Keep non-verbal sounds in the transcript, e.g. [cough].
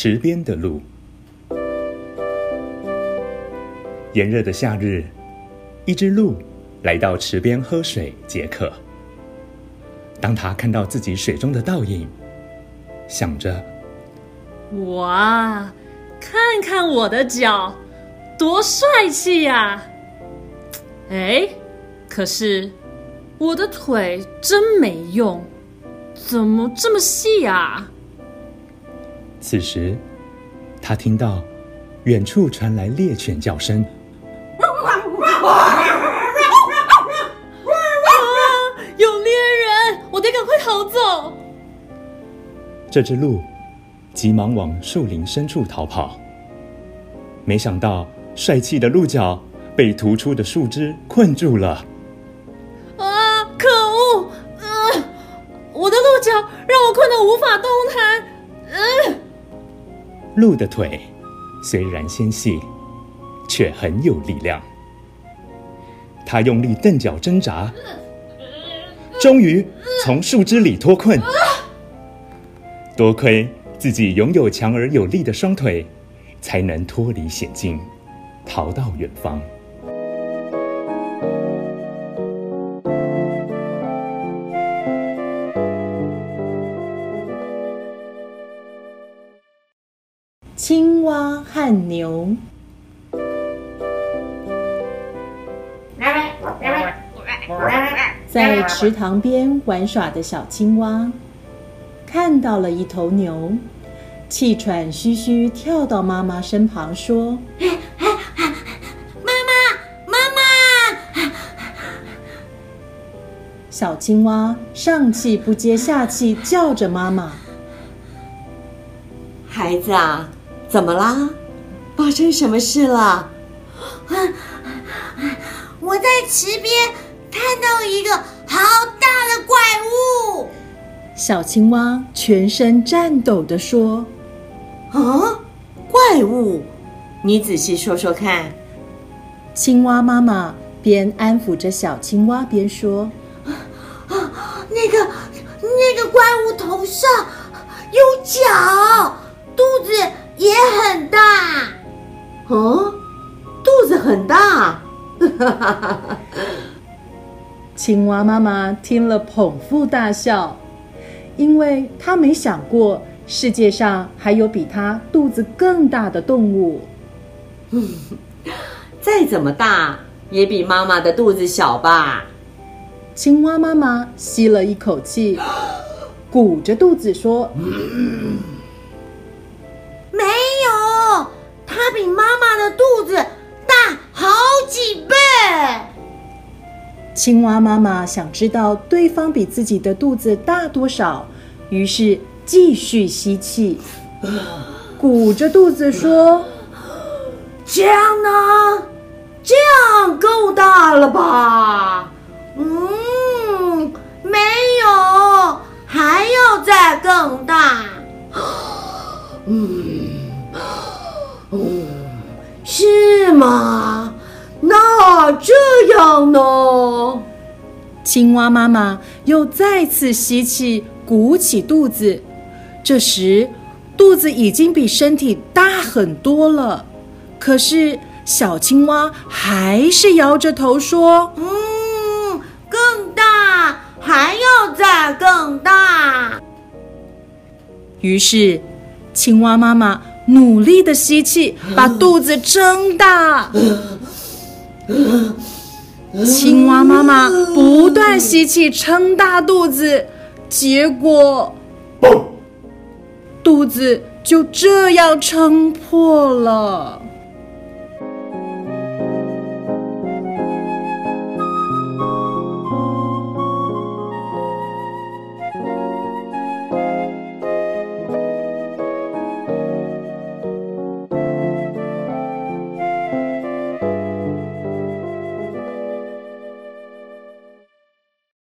池边的鹿。炎热的夏日，一只鹿来到池边喝水解渴。当他看到自己水中的倒影，想着：“哇，看看我的脚，多帅气呀！哎，可是我的腿真没用，怎么这么细呀？”此时，他听到远处传来猎犬叫声：“啊！[laughs] 有猎人，我得赶快逃走！”这只鹿急忙往树林深处逃跑，没想到帅气的鹿角被突出的树枝困住了。啊！可恶！啊！我的鹿角让我困得无法动弹。鹿的腿虽然纤细，却很有力量。它用力蹬脚挣扎，终于从树枝里脱困。多亏自己拥有强而有力的双腿，才能脱离险境，逃到远方。青蛙和牛。在池塘边玩耍的小青蛙，看到了一头牛，气喘吁吁跳到妈妈身旁，说：“妈妈，妈妈！”小青蛙上气不接下气叫着妈妈：“孩子啊！”怎么啦？发生什么事了？我在池边看到一个好大的怪物。小青蛙全身颤抖地说：“啊，怪物！你仔细说说看。”青蛙妈妈边安抚着小青蛙边说：“啊，那个那个怪物头上 [laughs] 青蛙妈妈听了捧腹大笑，因为她没想过世界上还有比它肚子更大的动物。[laughs] 再怎么大，也比妈妈的肚子小吧？青蛙妈妈吸了一口气，[gasps] 鼓着肚子说。嗯青蛙妈妈想知道对方比自己的肚子大多少，于是继续吸气，鼓着肚子说：“这样呢？这样够大了吧？嗯，没有，还要再更大。嗯。”这样呢？青蛙妈妈又再次吸气，鼓起肚子。这时，肚子已经比身体大很多了。可是，小青蛙还是摇着头说：“嗯，更大，还要再更大。”于是，青蛙妈妈。努力的吸气，把肚子撑大。[gasps] [gasps] 青蛙妈妈不断吸气，撑大肚子，结果，肚子就这样撑破了。